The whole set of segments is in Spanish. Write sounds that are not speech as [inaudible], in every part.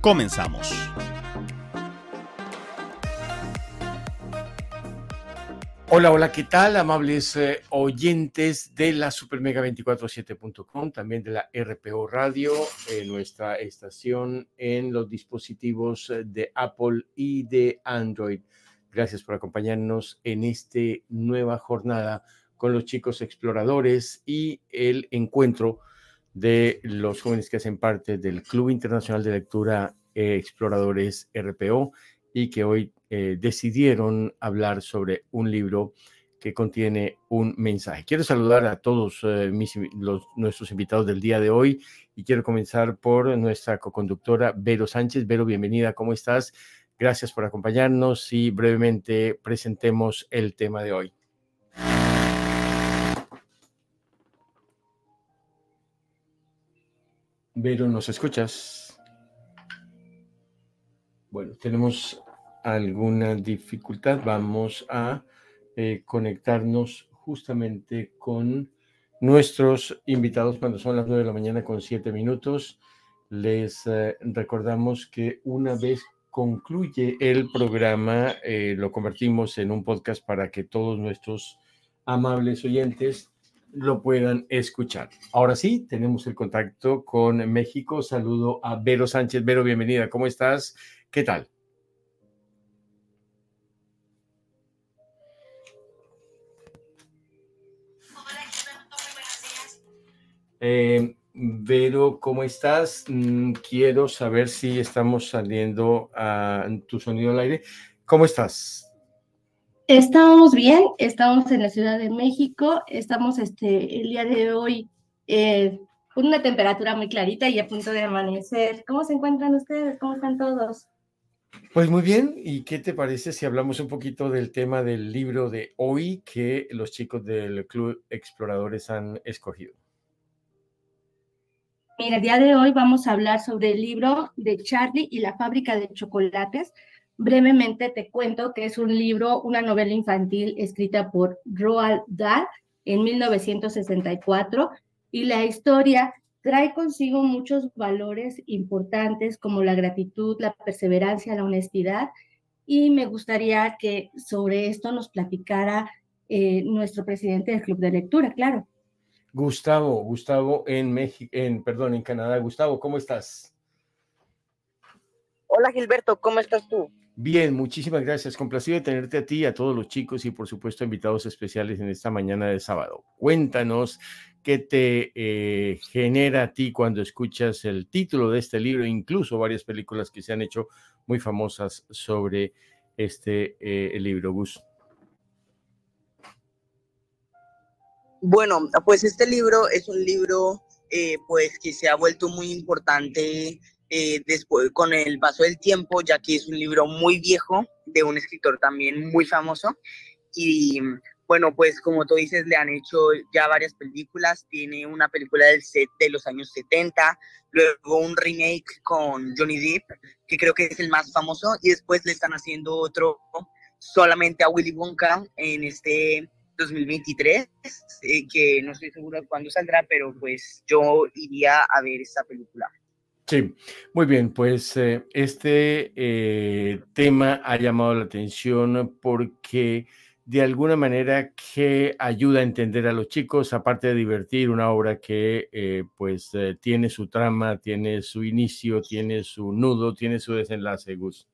Comenzamos. Hola, hola, ¿qué tal? Amables eh, oyentes de la supermega247.com, también de la RPO Radio, nuestra estación en los dispositivos eh, de Apple y de Android. Gracias por acompañarnos en esta nueva jornada con los chicos exploradores y el encuentro de los jóvenes que hacen parte del Club Internacional de Lectura eh, Exploradores RPO y que hoy eh, decidieron hablar sobre un libro que contiene un mensaje. Quiero saludar a todos eh, nuestros invitados del día de hoy y quiero comenzar por nuestra coconductora Vero Sánchez. Vero, bienvenida, ¿cómo estás? Gracias por acompañarnos y brevemente presentemos el tema de hoy. Vero, ¿nos escuchas? Bueno, tenemos alguna dificultad. Vamos a eh, conectarnos justamente con nuestros invitados cuando son las nueve de la mañana con siete minutos. Les eh, recordamos que una vez concluye el programa, eh, lo convertimos en un podcast para que todos nuestros amables oyentes lo puedan escuchar. Ahora sí, tenemos el contacto con México. Saludo a Vero Sánchez. Vero, bienvenida. ¿Cómo estás? ¿Qué tal? Eh, Vero, ¿cómo estás? Mm, quiero saber si estamos saliendo a tu sonido al aire. ¿Cómo estás? Estamos bien, estamos en la Ciudad de México, estamos este, el día de hoy eh, con una temperatura muy clarita y a punto de amanecer. ¿Cómo se encuentran ustedes? ¿Cómo están todos? Pues muy bien, ¿y qué te parece si hablamos un poquito del tema del libro de hoy que los chicos del Club Exploradores han escogido? Mira, el día de hoy vamos a hablar sobre el libro de Charlie y la fábrica de chocolates Brevemente te cuento que es un libro, una novela infantil escrita por Roald Dahl en 1964 y la historia trae consigo muchos valores importantes como la gratitud, la perseverancia, la honestidad y me gustaría que sobre esto nos platicara eh, nuestro presidente del Club de Lectura, claro. Gustavo, Gustavo en México, en perdón, en Canadá. Gustavo, ¿cómo estás? Hola Gilberto, ¿cómo estás tú? Bien, muchísimas gracias. Complacido de tenerte a ti, a todos los chicos y por supuesto invitados especiales en esta mañana de sábado. Cuéntanos qué te eh, genera a ti cuando escuchas el título de este libro, incluso varias películas que se han hecho muy famosas sobre este eh, libro, Gus. Bueno, pues este libro es un libro eh, pues que se ha vuelto muy importante eh, después con el paso del tiempo, ya que es un libro muy viejo de un escritor también muy famoso. Y bueno, pues como tú dices, le han hecho ya varias películas. Tiene una película del set de los años 70, luego un remake con Johnny Depp, que creo que es el más famoso, y después le están haciendo otro solamente a Willy Wonka en este 2023, eh, que no estoy seguro de cuándo saldrá, pero pues yo iría a ver esta película. Sí, muy bien, pues eh, este eh, tema ha llamado la atención porque de alguna manera que ayuda a entender a los chicos, aparte de divertir, una obra que eh, pues tiene su trama, tiene su inicio, tiene su nudo, tiene su desenlace, Gus.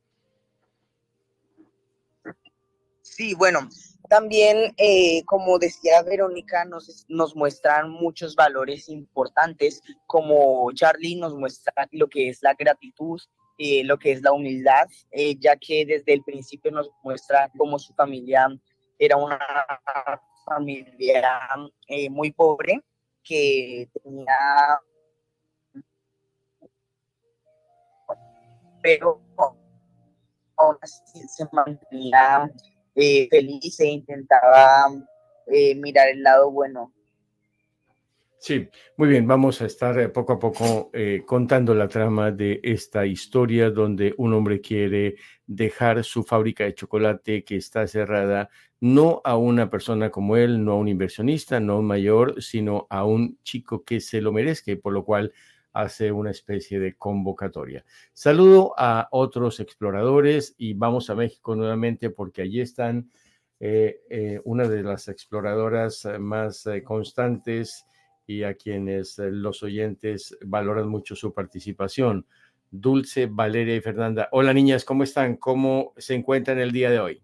Sí, bueno, también, eh, como decía Verónica, nos, nos muestran muchos valores importantes, como Charlie nos muestra lo que es la gratitud, eh, lo que es la humildad, eh, ya que desde el principio nos muestra cómo su familia era una familia muy pobre, que tenía... Pero aún así se mantenía eh, feliz e intentaba eh, mirar el lado bueno. Sí, muy bien, vamos a estar eh, poco a poco contando la trama de esta historia donde un hombre quiere dejar su fábrica de chocolate que está cerrada no a una persona como él, no a un inversionista, no a un mayor, sino a un chico que se lo merezca por lo cual hace una especie de convocatoria. Saludo a otros exploradores y vamos a México nuevamente porque allí están eh, eh, una de las exploradoras eh, más constantes y a quienes los oyentes valoran mucho su participación. Dulce, Valeria y Fernanda. Hola niñas, ¿cómo están? ¿Cómo se encuentran el día de hoy?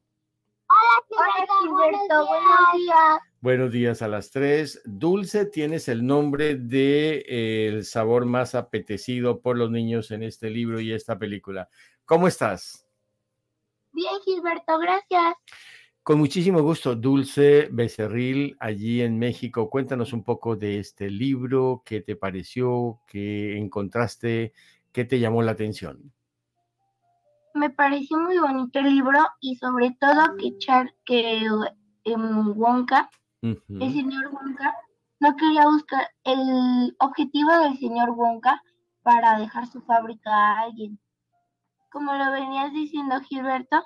Hola, buenos días. Buenos días a las tres. Dulce, tienes el nombre de eh, el sabor más apetecido por los niños en este libro y esta película. ¿Cómo estás? Bien, Gilberto, gracias. Con muchísimo gusto, Dulce Becerril, allí en México. Cuéntanos un poco de este libro, qué te pareció, qué encontraste, qué te llamó la atención. Me pareció muy bonito el libro y sobre todo que, Char que em, Wonka el señor Wonka no quería buscar el objetivo del señor Wonka para dejar su fábrica a alguien. Como lo venías diciendo, Gilberto,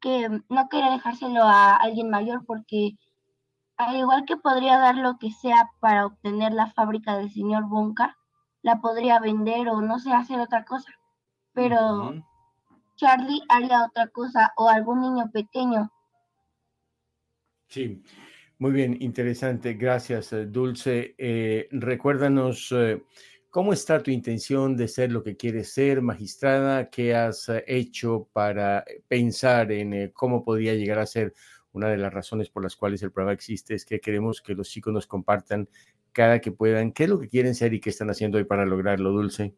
que no quería dejárselo a alguien mayor porque al igual que podría dar lo que sea para obtener la fábrica del señor Wonka, la podría vender o no sé, hacer otra cosa. Pero Charlie haría otra cosa o algún niño pequeño. Sí, muy bien, interesante. Gracias, eh, Dulce. Eh, recuérdanos eh, cómo está tu intención de ser lo que quieres ser, magistrada. ¿Qué has hecho para pensar en cómo podría llegar a ser una de las razones por las cuales el programa existe? Es que queremos que los chicos nos compartan cada que puedan qué es lo que quieren ser y qué están haciendo hoy para lograrlo, Dulce.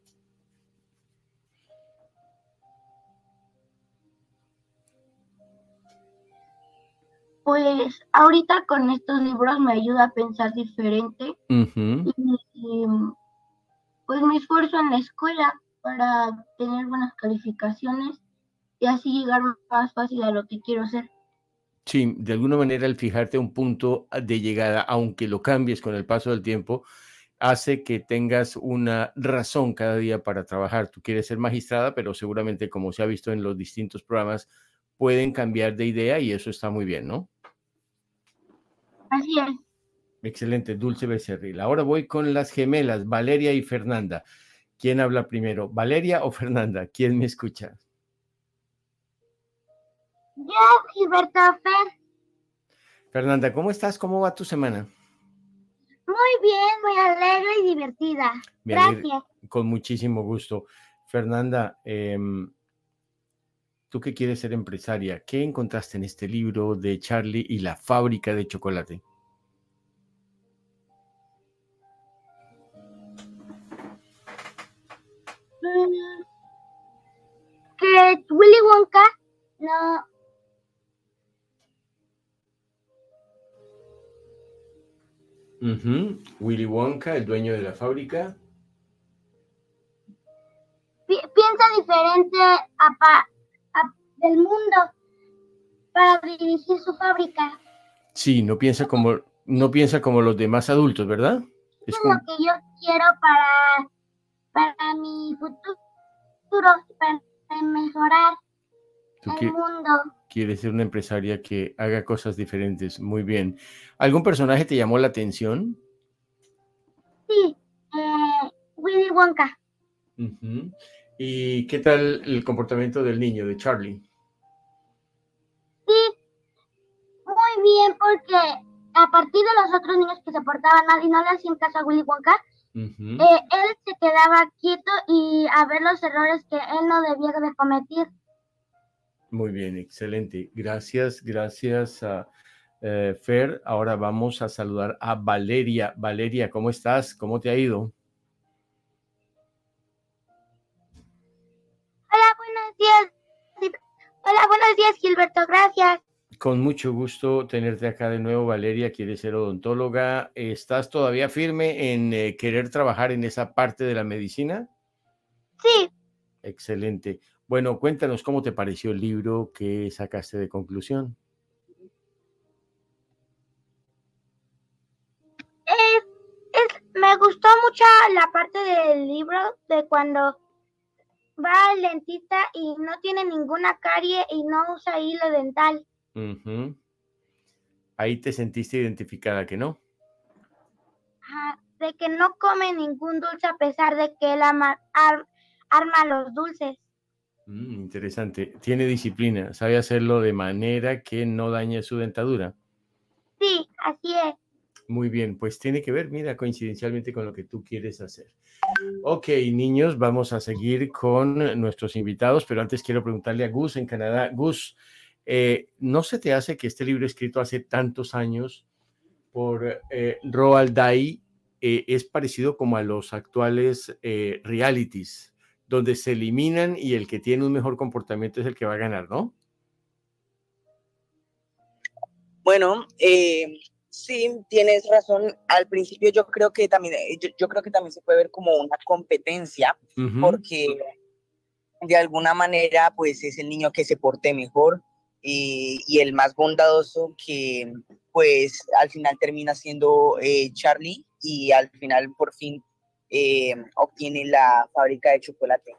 Pues ahorita con estos libros me ayuda a pensar diferente y, pues me esfuerzo en la escuela para tener buenas calificaciones y así llegar más fácil a lo que quiero ser. Sí, de alguna manera el fijarte un punto de llegada, aunque lo cambies con el paso del tiempo, hace que tengas una razón cada día para trabajar. Tú quieres ser magistrada, pero seguramente, como se ha visto en los distintos programas, pueden cambiar de idea y eso está muy bien, ¿no? Así es. Excelente, Dulce Becerril. Ahora voy con las gemelas, Valeria y Fernanda. ¿Quién habla primero, Valeria o Fernanda? ¿Quién me escucha? Yo, Gilberto Fer. Fernanda, ¿cómo estás? ¿Cómo va tu semana? Muy bien, muy alegre y divertida. Gracias. Con muchísimo gusto. Fernanda, em, tú que quieres ser empresaria, ¿qué encontraste en este libro de Charlie y la fábrica de chocolate? Mm, que Willy Wonka no Willy Wonka, el dueño de la fábrica. piensa diferente a, del mundo para dirigir su fábrica. Sí, no piensa como, no piensa como los demás adultos, ¿verdad? Es, lo que yo quiero para, para mi futuro, para mejorar el mundo. Quieres ser una empresaria que haga cosas diferentes. Muy bien. ¿Algún personaje te llamó la atención? Sí, eh, Willy Wonka. ¿Y qué tal el comportamiento del niño, de Charlie? Porque a partir de los otros niños que se portaban mal y no le hacían caso a Willy Wonka, eh, él se quedaba quieto y a ver los errores que él no debía de cometer. Muy bien, excelente. Gracias, gracias a eh, Fer. Ahora vamos a saludar a Valeria. Valeria, ¿cómo estás? ¿Cómo te ha ido? Hola, buenos días. Hola, buenos días, Gilberto. Gracias. Con mucho gusto tenerte acá de nuevo, Valeria. Quieres ser odontóloga. ¿Estás todavía firme en eh, querer trabajar en esa parte de la medicina? Sí. Excelente. Bueno, cuéntanos cómo te pareció el libro que sacaste de conclusión. me gustó mucho la parte del libro de cuando va lentita y no tiene ninguna carie y no usa hilo dental. Ahí te sentiste identificada, ¿que no? de que no come ningún dulce a pesar de que él arma los dulces. Mm, interesante. Tiene disciplina, sabe hacerlo de manera que no dañe su dentadura. Sí, así es. Muy bien, pues tiene que ver, mira, coincidencialmente con lo que tú quieres hacer. Ok, niños, vamos a seguir con nuestros invitados, pero antes quiero preguntarle a Gus en Canadá. Gus, eh, ¿no se te hace que este libro escrito hace tantos años por eh, Roald Dahl eh, es parecido como a los actuales realities, donde se eliminan y el que tiene un mejor comportamiento es el que va a ganar, ¿no? Bueno, Sí, tienes razón. Al principio yo creo que también, yo, creo que también se puede ver como una competencia, porque de alguna manera, pues es el niño que se porte mejor y, el más bondadoso que, pues al final termina siendo eh, Charlie y al final por fin eh, obtiene la fábrica de chocolate.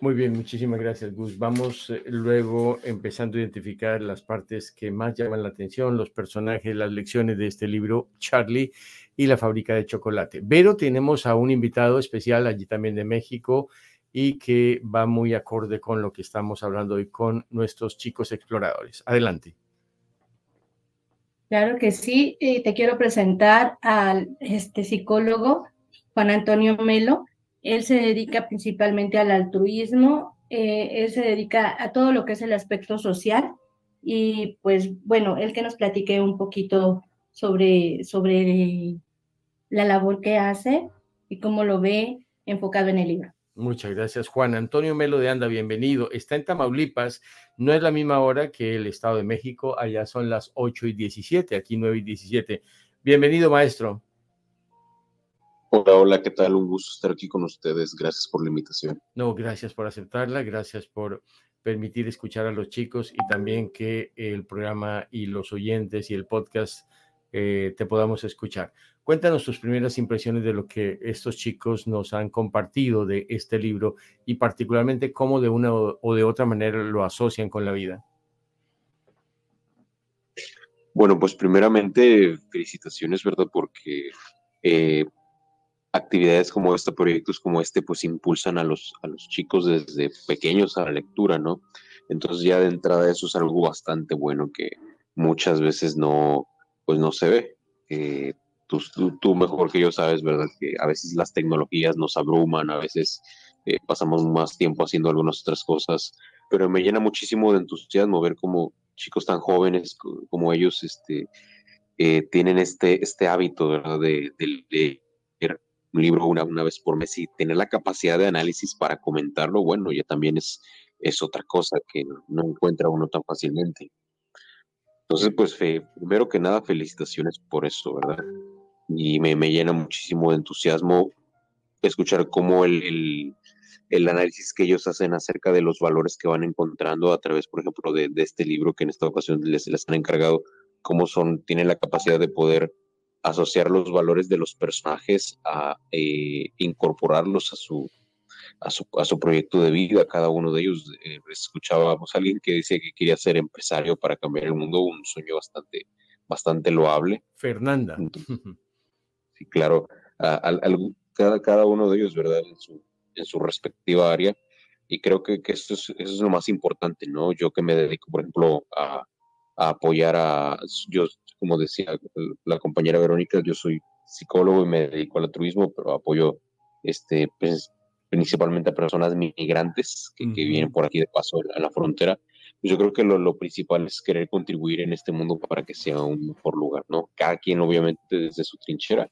Muy bien, muchísimas gracias, Gus. Vamos eh, luego empezando a identificar las partes que más llaman la atención, los personajes, las lecciones de este libro, Charlie y la fábrica de chocolate. Pero tenemos a un invitado especial allí también de México y que va muy acorde con lo que estamos hablando hoy con nuestros chicos exploradores. Adelante. Claro que sí, te quiero presentar al este psicólogo Juan Antonio Melo él se dedica principalmente al altruismo, eh, él se dedica a todo lo que es el aspecto social y pues bueno, él que nos platique un poquito sobre, sobre la labor que hace y cómo lo ve enfocado en el libro. Muchas gracias, Juan. Antonio Melo de Anda, bienvenido. Está en Tamaulipas, no es la misma hora que el Estado de México, allá son las 8 y 17, aquí 9 y 17. Bienvenido, maestro. Hola, hola, ¿qué tal? Un gusto estar aquí con ustedes. Gracias por la invitación. No, gracias por aceptarla, gracias por permitir escuchar a los chicos y también que el programa y los oyentes y el podcast eh, te podamos escuchar. Cuéntanos tus primeras impresiones de lo que estos chicos nos han compartido de este libro y particularmente cómo de una o de otra manera lo asocian con la vida. Bueno, pues primeramente felicitaciones, ¿verdad? Porque eh, actividades como esta, proyectos como este, pues impulsan a los, a los chicos desde pequeños a la lectura, ¿no? Entonces ya de entrada eso es algo bastante bueno que muchas veces no, pues no se ve. Eh, tú, mejor que yo sabes, ¿verdad? Que a veces las tecnologías nos abruman, a veces eh, pasamos más tiempo haciendo algunas otras cosas, pero me llena muchísimo de entusiasmo ver cómo chicos tan jóvenes como ellos este, eh, tienen este, este hábito, ¿verdad? De, de un libro una, una vez por mes y tener la capacidad de análisis para comentarlo, bueno, ya también es, es otra cosa que no, encuentra uno tan fácilmente. Entonces, pues, primero que nada, felicitaciones por eso, ¿verdad? Y me, me llena muchísimo de entusiasmo escuchar cómo el, el, el, análisis que ellos hacen acerca de los valores que van encontrando a través, por ejemplo, de, de este libro que en esta ocasión les, les han encargado, cómo son, tienen la capacidad de poder asociar los valores de los personajes a eh, incorporarlos a su, a su, a, su, proyecto de vida, cada uno de ellos. Eh, escuchábamos a alguien que decía que quería ser empresario para cambiar el mundo, un sueño bastante, bastante loable. Fernanda. [laughs] sí, claro, cada, cada uno de ellos, ¿verdad? En su, en su respectiva área. Y creo que, que eso, es, eso es lo más importante, ¿no? Yo que me dedico, por ejemplo, a, a apoyar a, yo como decía la compañera Verónica, yo soy psicólogo y me dedico al altruismo, pero apoyo este, pues, principalmente a personas migrantes que, vienen por aquí de paso a la frontera. Pues yo creo que lo, principal es querer contribuir en este mundo para que sea un mejor lugar, ¿no? Cada quien obviamente desde su trinchera,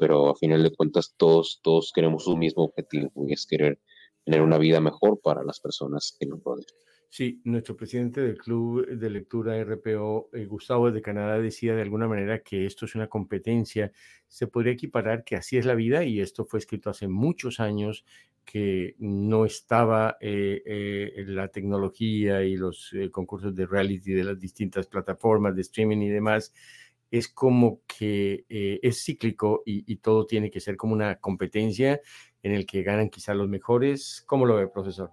pero a final de cuentas todos, todos queremos un mismo objetivo y es querer tener una vida mejor para las personas que nos rodean. Sí, nuestro presidente del Club de Lectura RPO, eh, Gustavo de Canadá, decía de alguna manera que esto es una competencia. Se podría equiparar que así es la vida y esto fue escrito hace muchos años que no estaba eh, eh, la tecnología y los concursos de reality de las distintas plataformas de streaming y demás. Es como que es cíclico y, y todo tiene que ser como una competencia en el que ganan quizá los mejores. ¿Cómo lo ve, profesor?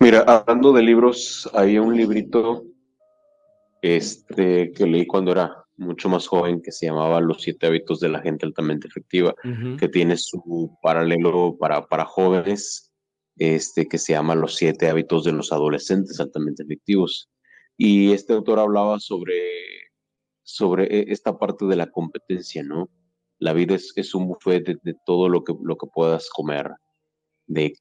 Mira, hablando de libros, hay un librito este, que leí cuando era mucho más joven que se llamaba Los siete hábitos de la gente altamente efectiva, que tiene su paralelo para, para jóvenes, este, que se llama Los siete hábitos de los adolescentes altamente efectivos. Y este autor hablaba sobre, sobre e, esta parte de la competencia, ¿no? La vida es, es un buffet de, todo lo que, lo que puedas comer, de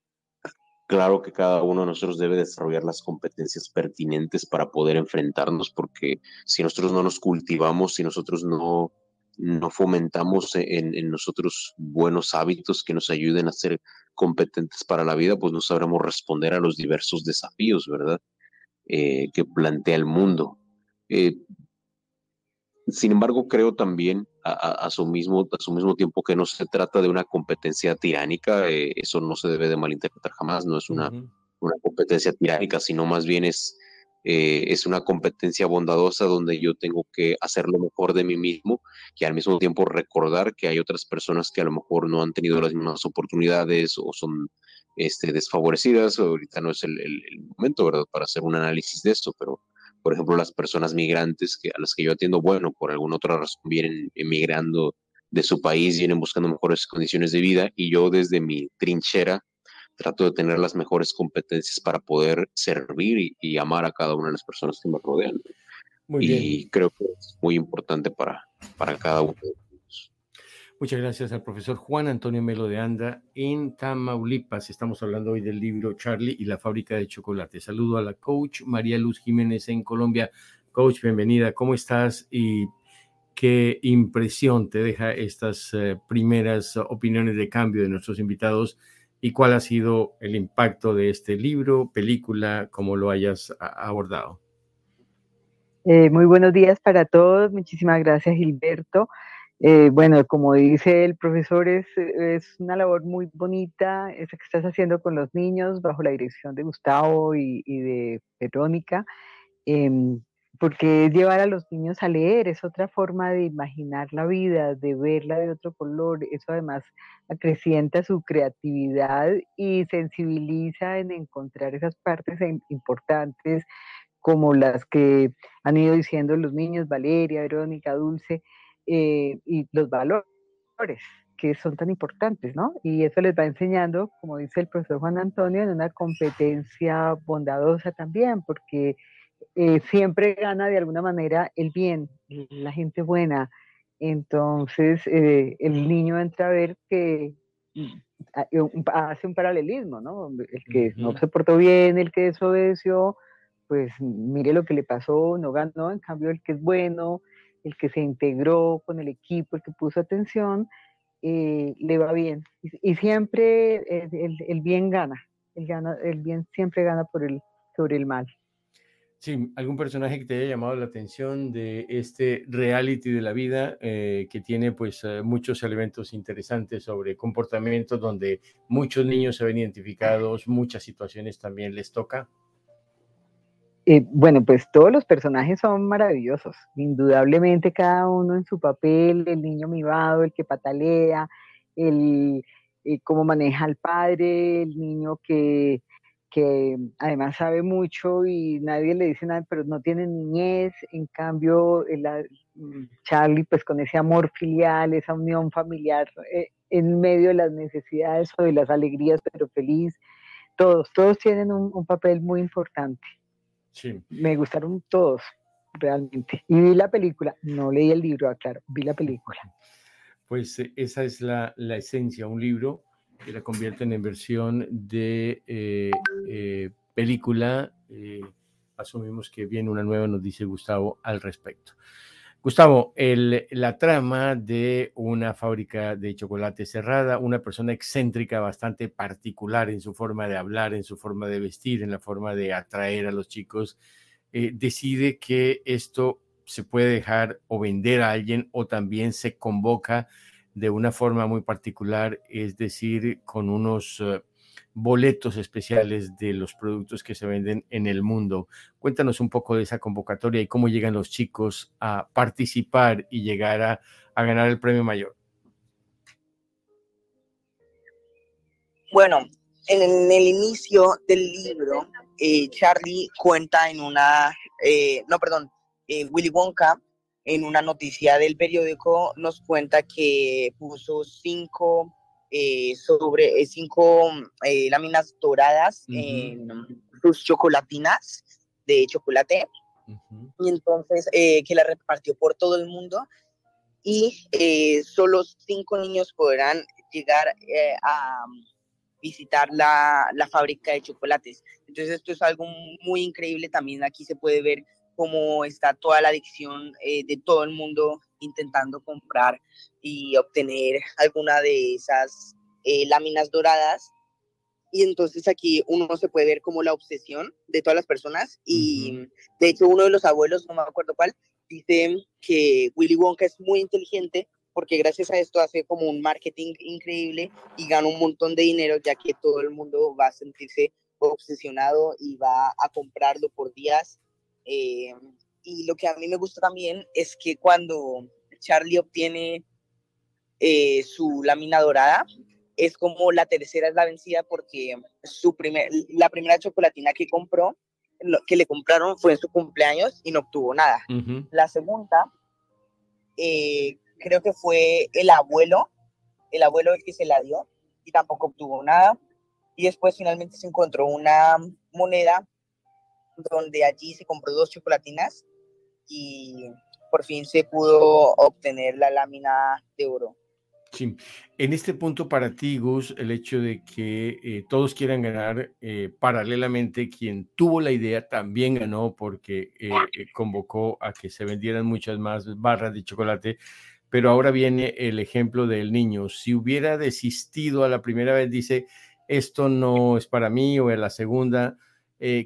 Claro que cada uno de nosotros debe desarrollar las competencias pertinentes para poder enfrentarnos, porque si nosotros no nos cultivamos, si nosotros no, no fomentamos en, nosotros buenos hábitos que nos ayuden a ser competentes para la vida, pues no sabremos responder a los diversos desafíos, ¿verdad? Eh, que plantea el mundo. Eh, sin embargo, creo también a, su mismo, a su mismo tiempo que no se trata de una competencia tiránica, eh, eso no se debe de malinterpretar jamás, no es una, una competencia tiránica, sino más bien es, eh, es una competencia bondadosa donde yo tengo que hacer lo mejor de mí mismo y al mismo tiempo recordar que hay otras personas que a lo mejor no han tenido las mismas oportunidades o son este, desfavorecidas. Ahorita no es el, el momento, ¿verdad?, para hacer un análisis de esto, pero por ejemplo, las personas migrantes que, a las que yo atiendo, bueno, por alguna otra razón vienen emigrando de su país, vienen buscando mejores condiciones de vida y yo desde mi trinchera trato de tener las mejores competencias para poder servir y, amar a cada una de las personas que me rodean. y creo que es muy importante para, para cada uno de Muchas gracias al profesor Juan Antonio Melo de Anda en Tamaulipas. Estamos hablando hoy del libro Charlie y la fábrica de chocolate. Saludo a la coach María Luz Jiménez en Colombia. Coach, bienvenida. ¿Cómo estás? Y qué impresión te deja estas eh, primeras opiniones de cambio de nuestros invitados y cuál ha sido el impacto de este libro, película, cómo lo hayas abordado. Eh, muy buenos días para todos. Muchísimas gracias, Gilberto. Eh, bueno, como dice el profesor, es, es, una labor muy bonita esa que estás haciendo con los niños bajo la dirección de Gustavo y, de Verónica, em, porque llevar a los niños a leer, es otra forma de imaginar la vida, de verla de otro color, eso además acrecienta su creatividad y sensibiliza en encontrar esas partes importantes como las que han ido diciendo los niños, Valeria, Verónica, Dulce, eh, y los valores que son tan importantes, ¿no? Y eso les va enseñando, como dice el profesor Juan Antonio, en una competencia bondadosa también, porque eh, siempre gana de alguna manera el bien, la gente buena. Entonces, eh, el niño entra a ver que mm, hace un paralelismo, ¿no? El que no se portó bien, el que desobedeció, pues mire lo que le pasó, no ganó, en cambio el que es bueno, el que se integró con el equipo, el que puso atención, eh, le va bien. Y, siempre el, bien gana. El, gana, el bien siempre gana por el, sobre el mal. Sí, algún personaje que te haya llamado la atención de este reality de la vida eh, que tiene pues eh, muchos elementos interesantes sobre comportamientos donde muchos niños se ven identificados, muchas situaciones también les toca. Eh, bueno, pues todos los personajes son maravillosos, indudablemente cada uno en su papel, el niño mimado, el que patalea, el eh, cómo maneja al padre, el niño que, que además sabe mucho y nadie le dice nada, pero no tiene niñez, en cambio mm, Charlie pues con ese amor filial, esa unión familiar eh, en medio de las necesidades o de las alegrías, pero feliz, todos, todos tienen un papel muy importante. Me gustaron todos, realmente. Y vi la película, no leí el libro, aclaro, vi la película. Pues esa es la, la esencia, un libro que la convierten en versión de eh, eh, película. asumimos que viene una nueva, nos dice Gustavo al respecto. Gustavo, la trama de una fábrica de chocolate cerrada, una persona excéntrica bastante particular en su forma de hablar, en su forma de vestir, en la forma de atraer a los chicos, eh, decide que esto se puede dejar o vender a alguien o también se convoca de una forma muy particular, es decir, con unos eh, boletos especiales de los productos que se venden en el mundo. Cuéntanos un poco de esa convocatoria y cómo llegan los chicos a participar y llegar a, ganar el premio mayor. Bueno, en el inicio del libro, eh, Charlie cuenta en una, eh, no, perdón, Willy Wonka, en una noticia del periódico, nos cuenta que puso cinco eh, sobre eh, cinco eh, láminas doradas en sus chocolatinas de chocolate. Y entonces que la repartió por todo el mundo y solo cinco niños podrán llegar a visitar la, la, fábrica de chocolates. Entonces esto es algo muy increíble. También aquí se puede ver cómo está toda la adicción de todo el mundo intentando comprar y obtener alguna de esas eh, láminas doradas. Y entonces aquí uno se puede ver como la obsesión de todas las personas. Y de hecho uno de los abuelos, no me acuerdo cuál, dice que Willy Wonka es muy inteligente porque gracias a esto hace como un marketing increíble y gana un montón de dinero ya que todo el mundo va a sentirse obsesionado y va a comprarlo por días. Eh, y lo que a mí me gusta también es que cuando Charlie obtiene eh, su lámina dorada, es como la tercera es la vencida porque su primer, la primera chocolatina que compró, que le compraron fue en su cumpleaños y no obtuvo nada. La segunda, eh, creo que fue el abuelo, el abuelo el que se la dio y tampoco obtuvo nada. Y después finalmente se encontró una moneda donde allí se compró dos chocolatinas y por fin se pudo obtener la lámina de oro. Sí. En este punto para ti, Gus, el hecho de que eh, todos quieran ganar, eh, paralelamente quien tuvo la idea también ganó porque eh, convocó a que se vendieran muchas más barras de chocolate, pero ahora viene el ejemplo del niño. Si hubiera desistido a la primera vez, dice, esto no es para mí, o a la segunda,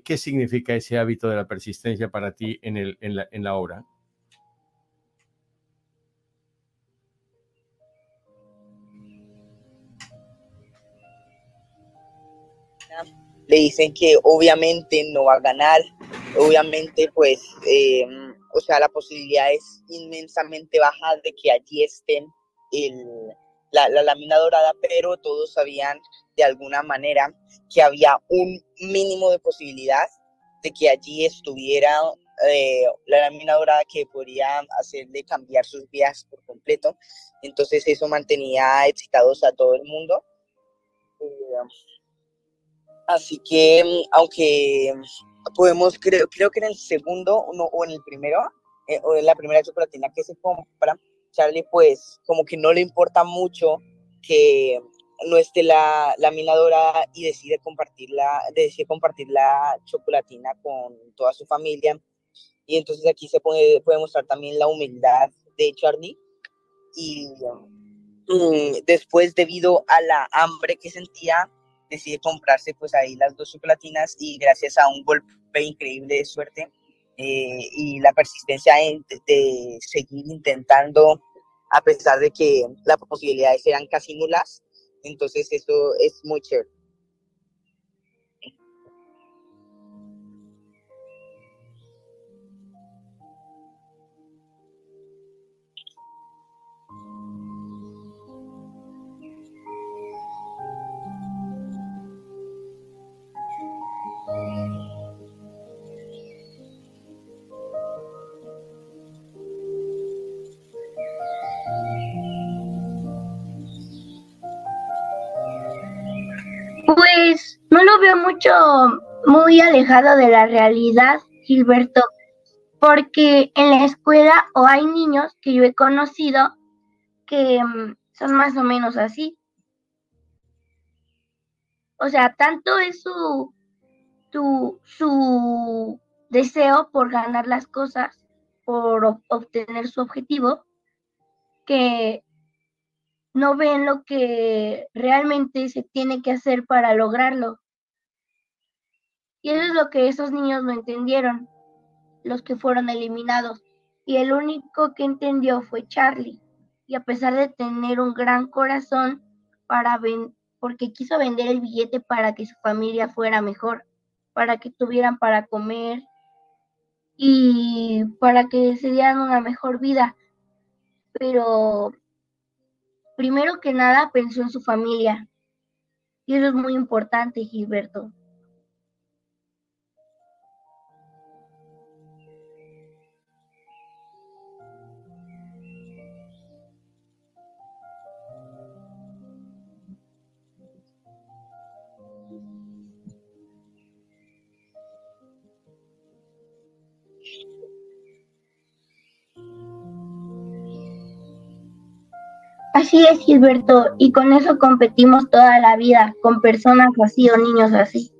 ¿qué significa ese hábito de la persistencia para ti en la obra? le dicen que obviamente no va a ganar, obviamente pues, em, o sea, la posibilidad es inmensamente baja de que allí estén el, la, la, lámina dorada, pero todos sabían de alguna manera que había un mínimo de posibilidad de que allí estuviera eh, la lámina dorada que podría hacerle cambiar sus vidas por completo. Entonces eso mantenía excitados a todo el mundo. Eh, Así que, aunque podemos, creo, creo que en el segundo o en el primero, eh, o en la primera chocolatina que se compra, Charlie, pues, como que no le importa mucho que no esté la, la y decide compartir la, decide compartir la chocolatina con toda su familia. Y entonces aquí se puede, puede mostrar también la humildad de Charlie. Y mm, después, debido a la hambre que sentía, decide comprarse pues ahí las dos chocolatinas y gracias a un golpe increíble de suerte eh, y la persistencia de, seguir intentando a pesar de que las posibilidades eran casi nulas, entonces eso es muy chévere. Pues no lo veo mucho muy alejado de la realidad, Gilberto, porque en la escuela o hay niños que yo he conocido que mm, son más o menos así. O sea, tanto es su, su deseo por ganar las cosas por obtener su objetivo que no ven lo que realmente se tiene que hacer para lograrlo. Y eso es lo que esos niños no entendieron, los que fueron eliminados. Y el único que entendió fue Charlie. Y a pesar de tener un gran corazón para porque quiso vender el billete para que su familia fuera mejor, para que tuvieran para comer y para que se dieran una mejor vida. Pero primero que nada pensó en su familia. Y eso es muy importante, Gilberto. Así es, Gilberto, y con eso competimos toda la vida, con personas así o niños así.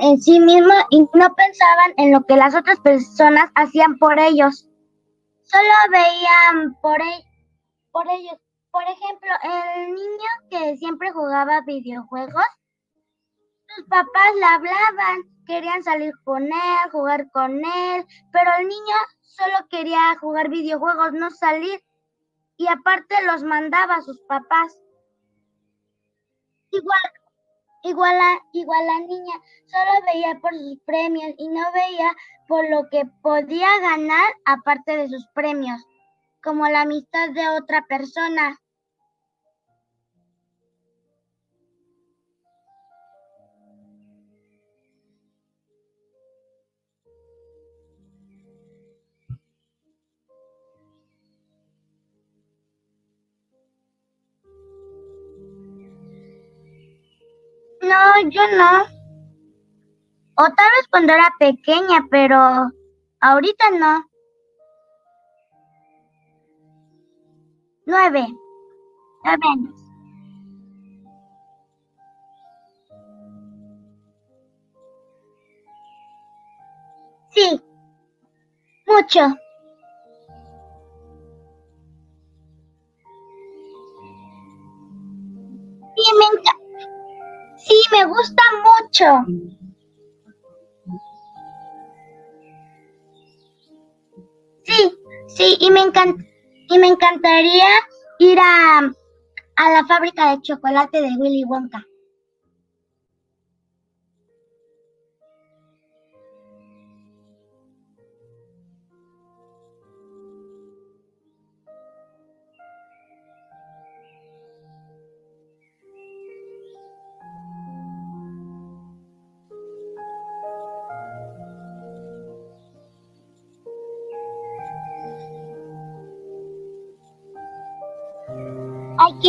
En sí mismos y no pensaban en lo que las otras personas hacían por ellos. Solo veían por, e-, por ellos. Por ejemplo, el niño que siempre jugaba videojuegos, sus papás le hablaban, querían salir con él, jugar con él, pero el niño solo quería jugar videojuegos, no salir. Y aparte los mandaba a sus papás. Igual Igual la, igual la niña solo veía por sus premios y no veía por lo que podía ganar aparte de sus premios, como la amistad de otra persona. No, yo no. O tal vez cuando era pequeña, pero ahorita no. Nueve. Nueve Sí. Mucho. Me gusta mucho. Sí, sí, y me encanta, y me encantaría ir a, a la fábrica de chocolate de Willy Wonka.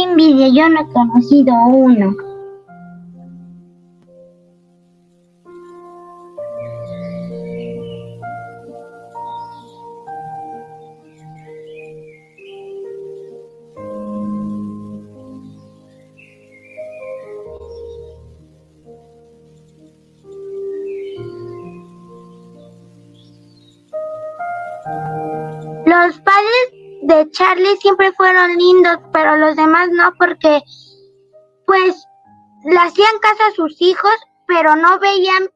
Envidia, yo no he conocido uno. Charlie siempre fueron lindos, pero los demás no, porque pues le hacían casa a sus hijos, pero no veían,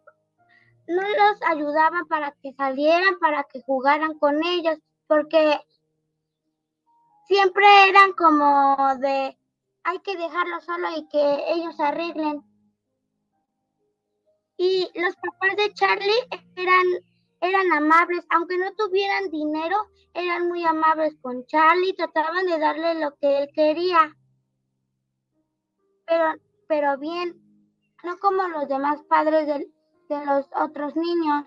no los ayudaban para que salieran, para que jugaran con ellos, porque siempre eran como de hay que dejarlo solo y que ellos arreglen. Y los papás de Charlie eran eran amables, aunque no tuvieran dinero, eran muy amables con Charlie, trataban de darle lo que él quería. Pero, pero bien, no como los demás padres de, de los otros niños.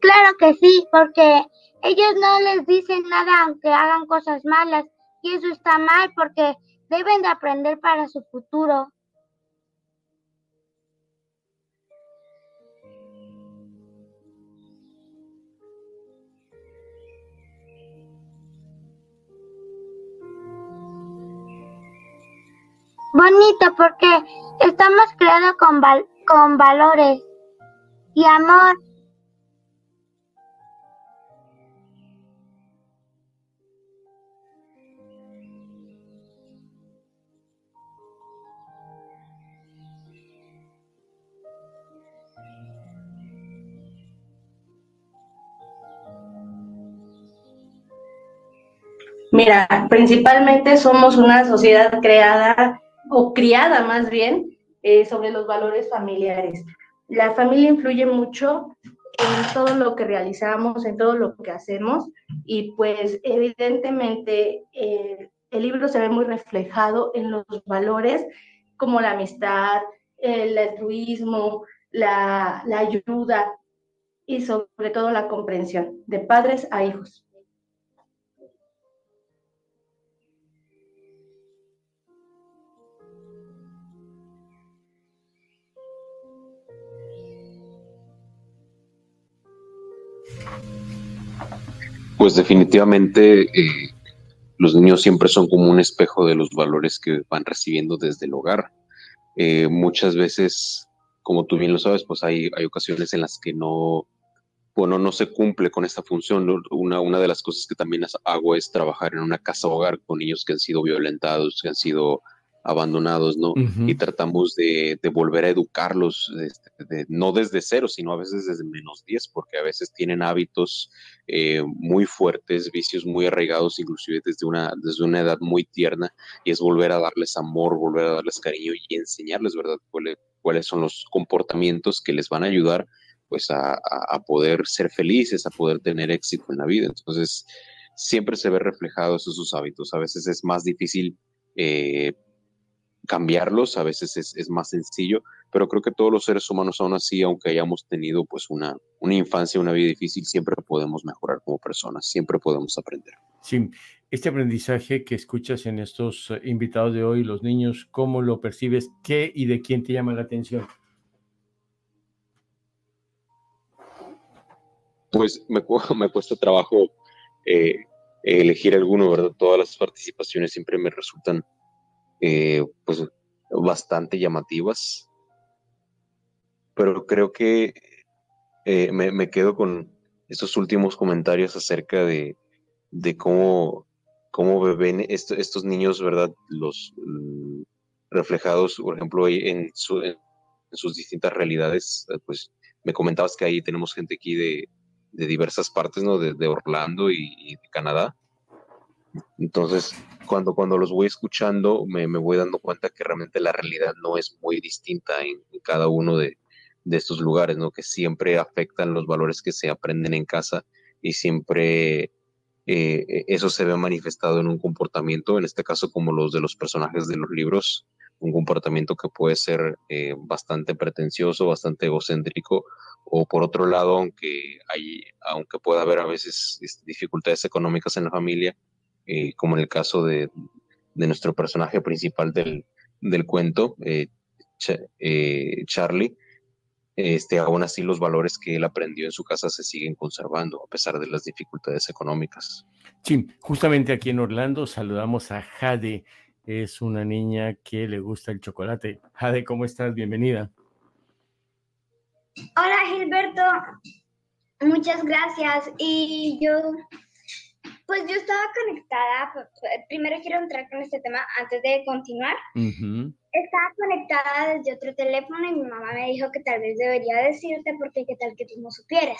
Claro que sí, porque ellos no les dicen nada aunque hagan cosas malas y eso está mal porque deben de aprender para su futuro. Bonito porque estamos creados con, con valores y amor. Mira, principalmente somos una sociedad creada o criada más bien eh, sobre los valores familiares. La familia influye mucho en todo lo que realizamos, en todo lo que hacemos y pues evidentemente eh, el libro se ve muy reflejado en los valores como la amistad, el altruismo, la, la ayuda y sobre todo la comprensión de padres a hijos. Pues definitivamente eh, los niños siempre son como un espejo de los valores que van recibiendo desde el hogar. Eh, muchas veces, como tú bien lo sabes, pues hay, hay ocasiones en las que no, bueno, no se cumple con esta función. Una, una de las cosas que también hago es trabajar en una casa hogar con niños que han sido violentados, que han sido abandonados, ¿no? Y tratamos de, volver a educarlos, este, no desde cero, sino a veces desde menos 10, porque a veces tienen hábitos eh, muy fuertes, vicios muy arraigados, inclusive desde una, desde una edad muy tierna, y es volver a darles amor, volver a darles cariño y enseñarles, ¿verdad?, cuáles, son los comportamientos que les van a ayudar, pues, a, poder ser felices, a poder tener éxito en la vida. Entonces, siempre se ve reflejados esos hábitos. A veces es más difícil eh, cambiarlos, a veces es, más sencillo, pero creo que todos los seres humanos aún así, aunque hayamos tenido pues una, una infancia, una vida difícil, siempre podemos mejorar como personas, siempre podemos aprender. Sí, este aprendizaje que escuchas en estos eh, invitados de hoy, los niños, ¿cómo lo percibes? ¿Qué y de quién te llama la atención? Pues me, [laughs] me cuesta trabajo eh, elegir alguno, ¿verdad? Todas las participaciones siempre me resultan eh, pues bastante llamativas. Pero creo que eh, me, quedo con estos últimos comentarios acerca de, de cómo, cómo ven estos niños, ¿verdad? Los mm, reflejados, por ejemplo, en, sus distintas realidades. Eh, pues me comentabas que ahí tenemos gente aquí de, diversas partes, ¿no? De, Orlando y, de Canadá. Entonces, cuando, cuando los voy escuchando, me, voy dando cuenta que realmente la realidad no es muy distinta en, cada uno de, estos lugares, ¿no? Que siempre afectan los valores que se aprenden en casa y siempre eh, eso se ve manifestado en un comportamiento, en este caso como los de los personajes de los libros, un comportamiento que puede ser eh, bastante pretencioso, bastante egocéntrico, o por otro lado, aunque, hay, aunque pueda haber a veces este, dificultades económicas en la familia, eh, como en el caso de, nuestro personaje principal del, cuento, eh, eh, Charlie, este, aún así los valores que él aprendió en su casa se siguen conservando a pesar de las dificultades económicas. Sí, justamente aquí en Orlando saludamos a Jade, es una niña que le gusta el chocolate. Jade, ¿cómo estás? Bienvenida. Hola Gilberto, muchas gracias. Y yo pues yo estaba conectada, eh, primero quiero entrar con este tema antes de continuar. Estaba conectada desde otro teléfono y mi mamá me dijo que tal vez debería decirte porque qué tal que tú no supieras.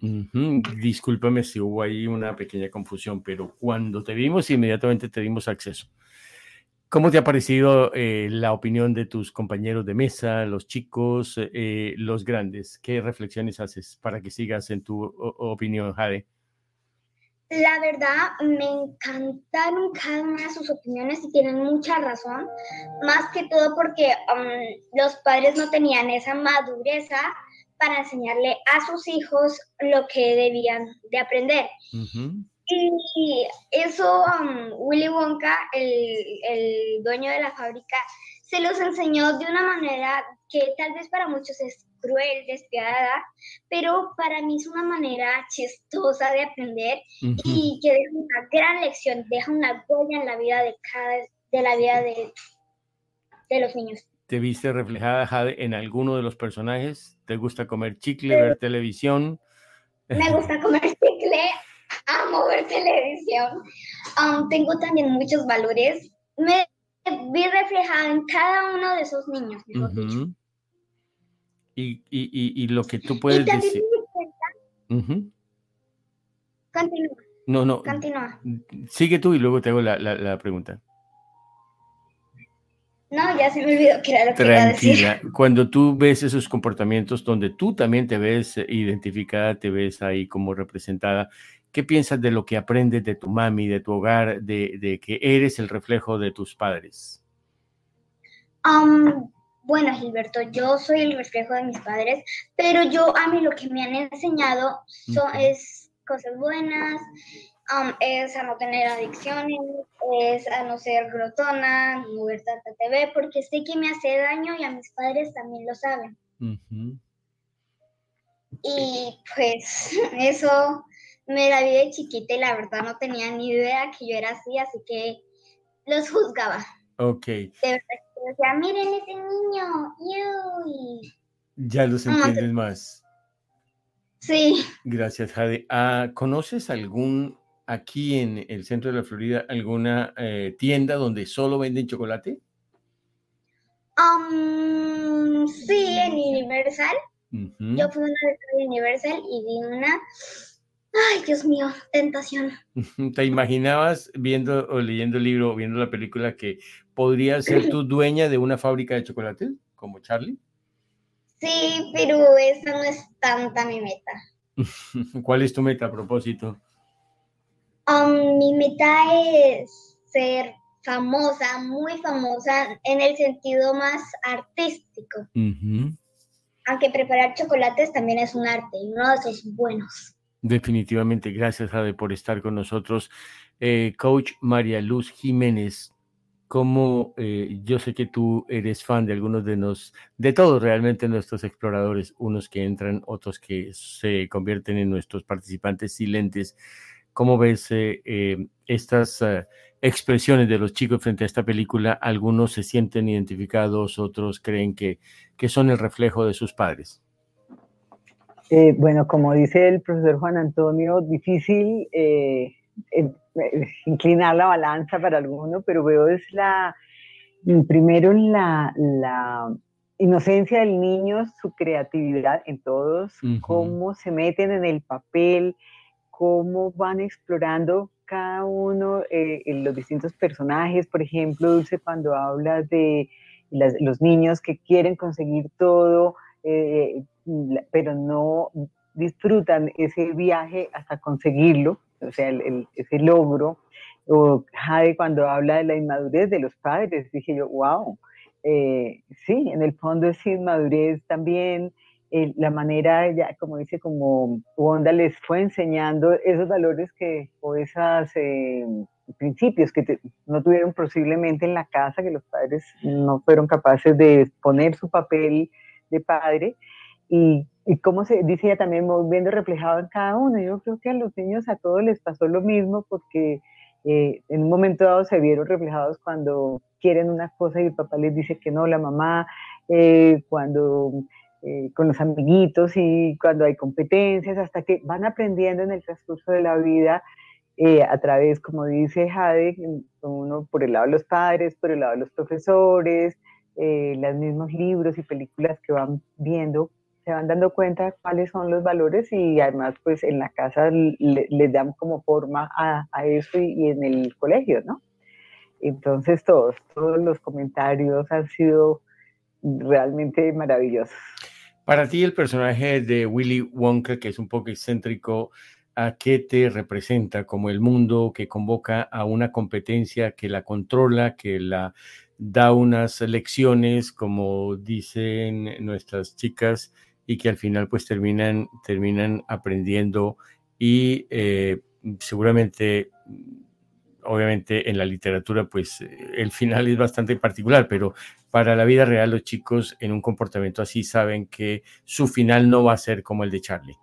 Discúlpame si hubo ahí una pequeña confusión, pero cuando te vimos inmediatamente te dimos acceso. ¿Cómo te ha parecido eh, la opinión de tus compañeros de mesa, los chicos, eh, los grandes? ¿Qué reflexiones haces para que sigas en tu opinión, Jade? La verdad, me encantaron cada una de sus opiniones y tienen mucha razón, más que todo porque um, los padres no tenían esa madureza para enseñarle a sus hijos lo que debían de aprender. Y eso um, Willy Wonka, el, el dueño de la fábrica, se los enseñó de una manera que tal vez para muchos es cruel, despiadada, pero para mí es una manera chistosa de aprender y que deja una gran lección, deja una huella en la vida de cada, de la vida de, de los niños. ¿Te viste reflejada, Jade, en alguno de los personajes? ¿Te gusta comer chicle, ver televisión? Me gusta [laughs] comer chicle, amo ver televisión. tengo también muchos valores. Me vi reflejada en cada uno de esos niños, y, y, y, lo que tú puedes decir. Continúa. No, no. Continúa. Sigue tú y luego te hago la, la, pregunta. No, ya se me olvidó que era lo que iba a decir. Cuando tú ves esos comportamientos donde tú también te ves identificada, te ves ahí como representada, ¿qué piensas de lo que aprendes de tu mami, de tu hogar, de, de que eres el reflejo de tus padres? Um, bueno, Gilberto, yo soy el reflejo de mis padres, pero yo a mí lo que me han enseñado son, es cosas buenas, um, es a no tener adicciones, es a no ser grotona, no ver tanta TV, porque sé que me hace daño y a mis padres también lo saben. Y pues [laughs] eso me la vi de chiquita y la verdad no tenía ni idea que yo era así, así que los juzgaba. Ok. De verdad decía, miren ese niño. Ya los entiendes más. Sí. Gracias, Jade. Ah, ¿Conoces algún, aquí en el centro de la Florida, alguna eh, tienda donde solo venden chocolate? Um, sí, en Universal. Yo fui una vez a Universal y vi una Ay, Dios mío, tentación. [laughs] ¿Te imaginabas viendo o leyendo el libro o viendo la película que podrías ser [clears throat] tú dueña de una fábrica de chocolates como Charlie? Sí, pero esa no es tanta mi meta. [laughs] ¿Cuál es tu meta a propósito? Um, mi meta es ser famosa, muy famosa en el sentido más artístico. Aunque preparar chocolates también es un arte y uno de esos buenos. Definitivamente, gracias Jade por estar con nosotros. Eh, coach María Luz Jiménez, como eh, yo sé que tú eres fan de algunos de nos, de todos realmente nuestros exploradores, unos que entran, otros que se convierten en nuestros participantes silentes. ¿Cómo ves eh, estas expresiones de los chicos frente a esta película? Algunos se sienten identificados, otros creen que, que son el reflejo de sus padres. Eh, bueno, como dice el profesor Juan Antonio, difícil eh, eh, inclinar la balanza para alguno, pero veo es la, primero la, la inocencia del niño, su creatividad en todos, cómo se meten en el papel, cómo van explorando cada uno en los distintos personajes. Por ejemplo, Dulce, cuando habla de los niños que quieren conseguir todo, pero no disfrutan ese viaje hasta conseguirlo, o sea, ese logro. O Jade cuando habla de la inmadurez de los padres, dije yo, wow, eh, sí, en el fondo es inmadurez también, la manera, ya como dice, como Wanda les fue enseñando esos valores que, o esos eh, principios que no tuvieron posiblemente en la casa, que los padres no fueron capaces de poner su papel de padre, y, y como se dice ella también viendo reflejado en cada uno. Yo creo que a los niños a todos les pasó lo mismo porque eh, en un momento dado se vieron reflejados cuando quieren una cosa y el papá les dice que no, la mamá, eh, cuando eh, con los amiguitos y cuando hay competencias, hasta que van aprendiendo en el transcurso de la vida a través, como dice Jade, uno por el lado de los padres, por el lado de los profesores, los mismos libros y películas que van viendo se van dando cuenta cuáles son los valores y además pues en la casa les dan como forma a, eso y, en el colegio, ¿no? Entonces todos, todos los comentarios han sido realmente maravillosos. Para ti el personaje de Willy Wonka, que es un poco excéntrico, ¿a qué te representa como el mundo que convoca a una competencia que la controla, que la da unas lecciones, como dicen nuestras chicas, y que al final pues terminan, terminan aprendiendo y eh, seguramente, obviamente en la literatura pues el final es bastante particular, pero para la vida real los chicos en un comportamiento así saben que su final no va a ser como el de Charlie.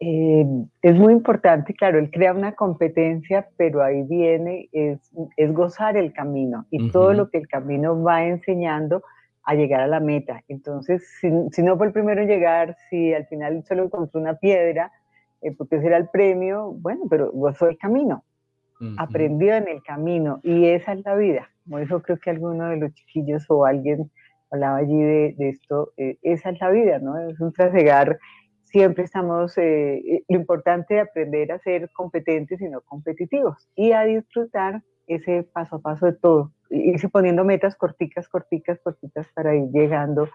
Eh, es muy importante, claro, él crea una competencia, pero ahí viene, es, es gozar el camino y todo lo que el camino va enseñando a llegar a la meta. Entonces, si, no fue el primero en llegar, si al final solo encontró una piedra, eh, porque ese era el premio, bueno, pero gozó el camino, aprendió en el camino y esa es la vida. Como dijo creo que alguno de los chiquillos o alguien hablaba allí de, esto, eh, esa es la vida, ¿no? Es un trasegar siempre estamos, eh, eh, lo importante es aprender a ser competentes y no competitivos y a disfrutar ese paso a paso de todo, irse poniendo metas corticas, corticas, corticas para ir llegando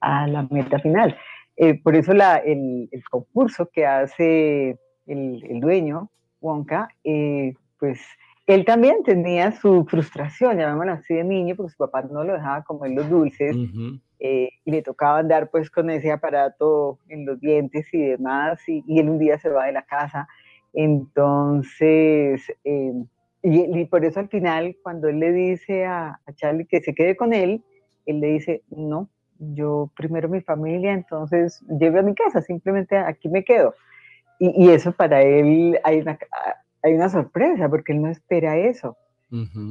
a la meta final. Eh, por eso la, el, concurso que hace el, el dueño, Wonka, pues él también tenía su frustración, llamémoslo así de niño, porque su papá no lo dejaba comer los dulces. Eh, y le tocaba andar pues con ese aparato en los dientes y demás, y, él un día se va de la casa. Entonces, y, por eso al final, cuando él le dice a, Charlie que se quede con él, él le dice, no, yo primero mi familia, entonces lleve a mi casa, simplemente aquí me quedo. Y, y eso para él hay una, hay una sorpresa, porque él no espera eso.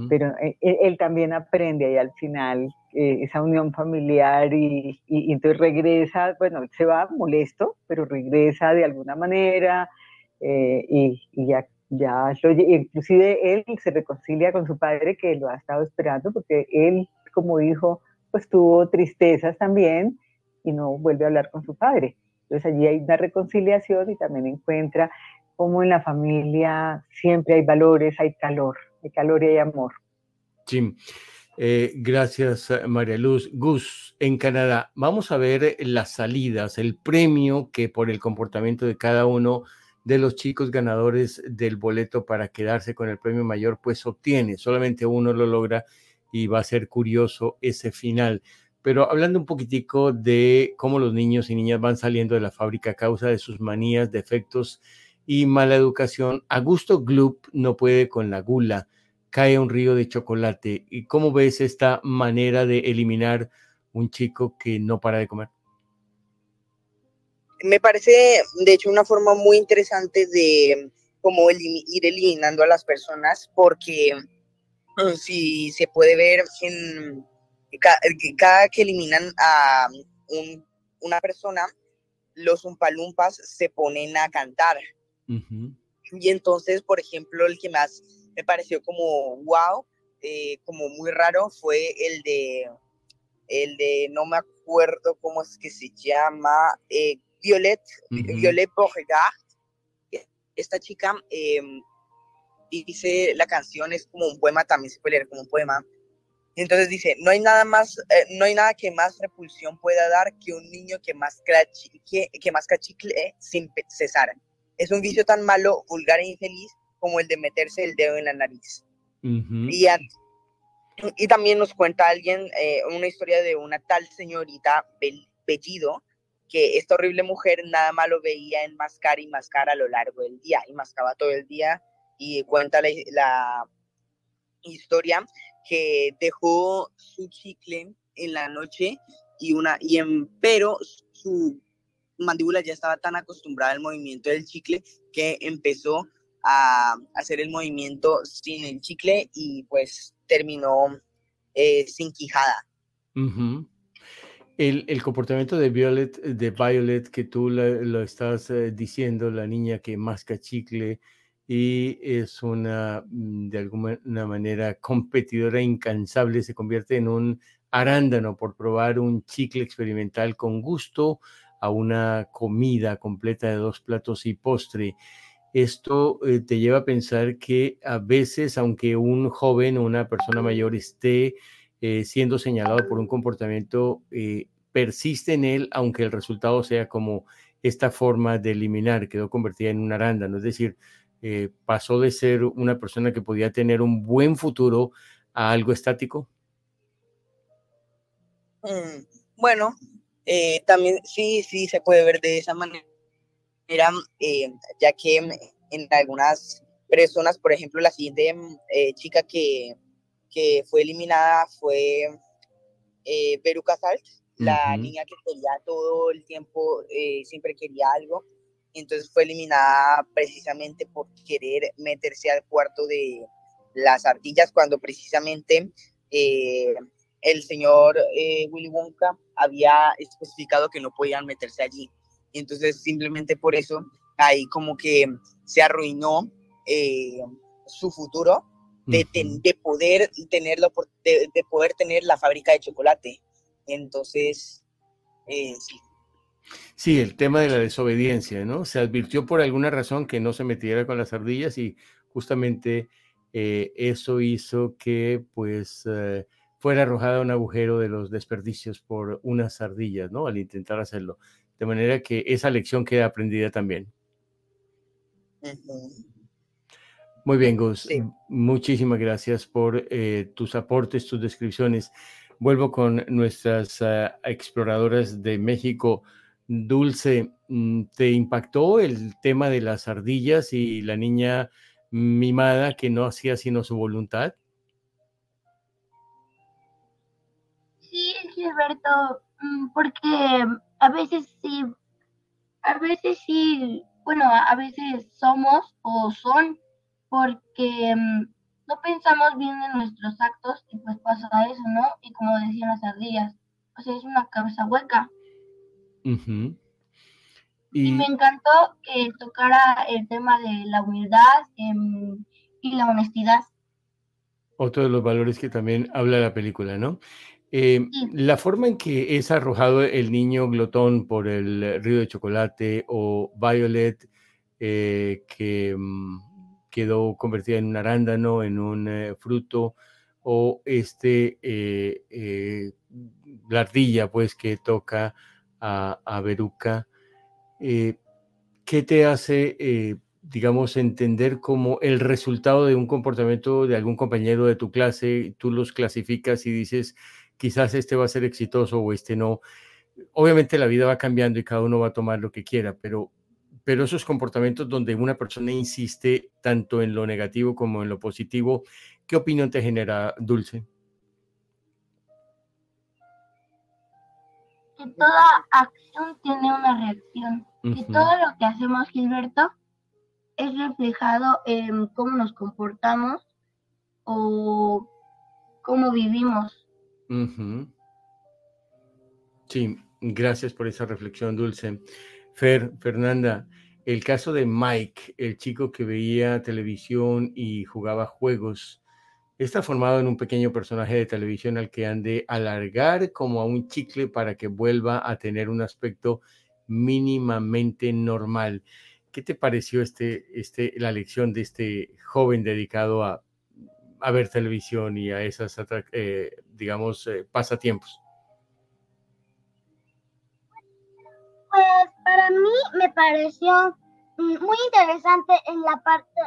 Pero eh, él, también aprende ahí al final eh, esa unión familiar y, entonces regresa, bueno, se va molesto, pero regresa de alguna manera eh, y, ya, ya inclusive él se reconcilia con su padre que lo ha estado esperando porque él como hijo pues tuvo tristezas también y no vuelve a hablar con su padre. Entonces allí hay una reconciliación y también encuentra cómo en la familia siempre hay valores, hay calor de calor y amor. Sí. Eh, gracias, María Luz. Gus, en Canadá, vamos a ver las salidas, el premio que por el comportamiento de cada uno de los chicos ganadores del boleto para quedarse con el premio mayor, pues obtiene. Solamente uno lo logra y va a ser curioso ese final. Pero hablando un poquitico de cómo los niños y niñas van saliendo de la fábrica a causa de sus manías, defectos y mala educación, Augusto Gloop no puede con la gula, cae un río de chocolate. ¿Y cómo ves esta manera de eliminar un chico que no para de comer? Me parece, de hecho, una forma muy interesante de cómo ir eliminando a las personas, porque mm, si se puede ver en cada, que eliminan a una persona, los umpalumpas se ponen a cantar. Y entonces, por ejemplo, el que más me pareció como wow, eh, como muy raro, fue el de, el de, no me acuerdo cómo es que se llama, eh, Violet, Violet Beauregard. Esta chica em, dice, la canción es como un poema, también se puede leer como un poema. Entonces dice, no hay nada más, eh, no hay nada que más repulsión pueda dar que un niño que más, que, que más cachicle sin cesar es un vicio tan malo, vulgar e infeliz como el de meterse el dedo en la nariz. y, y, también nos cuenta alguien eh, una historia de una tal señorita Bellido, que esta horrible mujer nada malo veía en mascar y mascar a lo largo del día, y mascaba todo el día, y cuenta la, la historia que dejó su chicle en la noche y una y en, pero su mandíbula ya estaba tan acostumbrada al movimiento del chicle que empezó a hacer el movimiento sin el chicle y pues terminó eh, sin quijada. El, comportamiento de Violet, de Violet que tú lo estás eh, diciendo, la niña que masca chicle y es una, mm, de alguna manera, competidora incansable, se convierte en un arándano por probar un chicle experimental con gusto, a una comida completa de dos platos y postre. Esto eh, te lleva a pensar que a veces, aunque un joven o una persona mayor esté eh, siendo señalado por un comportamiento, eh, persiste en él, aunque el resultado sea como esta forma de eliminar, quedó convertida en un arándano, es decir, pasó de ser una persona que podía tener un buen futuro a algo estático. Mm, bueno, Eh, también sí, sí se puede ver de esa manera, eh, ya que en algunas personas, por ejemplo, la siguiente eh, chica que, que, fue eliminada fue eh, Veruca Salt, la niña que quería todo el tiempo, siempre quería algo, entonces fue eliminada precisamente por querer meterse al cuarto de las ardillas cuando precisamente el señor Willy Wonka había especificado que no podían meterse allí. Entonces, simplemente por eso, ahí como que se arruinó eh, su futuro de, de, poder tenerlo, de, de, poder tener la fábrica de chocolate. Entonces, eh, sí. Sí, el tema de la desobediencia, ¿no? Se advirtió por alguna razón que no se metiera con las ardillas y justamente eh, eso hizo que, pues, fuera arrojada un agujero de los desperdicios por unas ardillas, ¿no? Al intentar hacerlo. De manera que esa lección queda aprendida también. Muy bien, Gus. Muchísimas gracias por eh, tus aportes, tus descripciones. Vuelvo con nuestras ah, exploradoras de México. Dulce, mm, ¿te impactó el tema de las ardillas y la niña mimada que no hacía sino su voluntad? Sí, Gilberto, mm, porque a veces sí, a veces sí, bueno, a veces somos o son porque mm, no pensamos bien en nuestros actos y pues pasa eso, ¿no? Y como decían las ardillas, o sea, es una cabeza hueca. y... y... me encantó que tocara el tema de la humildad em, y la honestidad. Otro de los valores que también habla la película, ¿no? Eh, la forma en que es arrojado el niño glotón por el río de chocolate o Violet, eh, que mm, quedó convertida en un arándano, en un eh, fruto, o este, la ardilla, pues, que toca a, a Beruca. ¿Qué te hace, digamos, entender como el resultado de un comportamiento de algún compañero de tu clase, tú los clasificas y dices, quizás este va a ser exitoso o este no. Obviamente la vida va cambiando y cada uno va a tomar lo que quiera, pero, pero esos comportamientos donde una persona insiste tanto en lo negativo como en lo positivo, ¿qué opinión te genera, Dulce? Que toda acción tiene una reacción. Que todo lo que hacemos, Gilberto, es reflejado en cómo nos comportamos o cómo vivimos. Sí, gracias por esa reflexión, Dulce. Fer, Fernanda, el caso de Mike, el chico que veía televisión y jugaba juegos, está formado en un pequeño personaje de televisión al que han de alargar como a un chicle para que vuelva a tener un aspecto mínimamente normal. ¿Qué te pareció este, este, la lección de este joven dedicado a ver televisión y a esas, eh, digamos, eh, pasatiempos? Pues para mí me pareció mm, muy interesante en la parte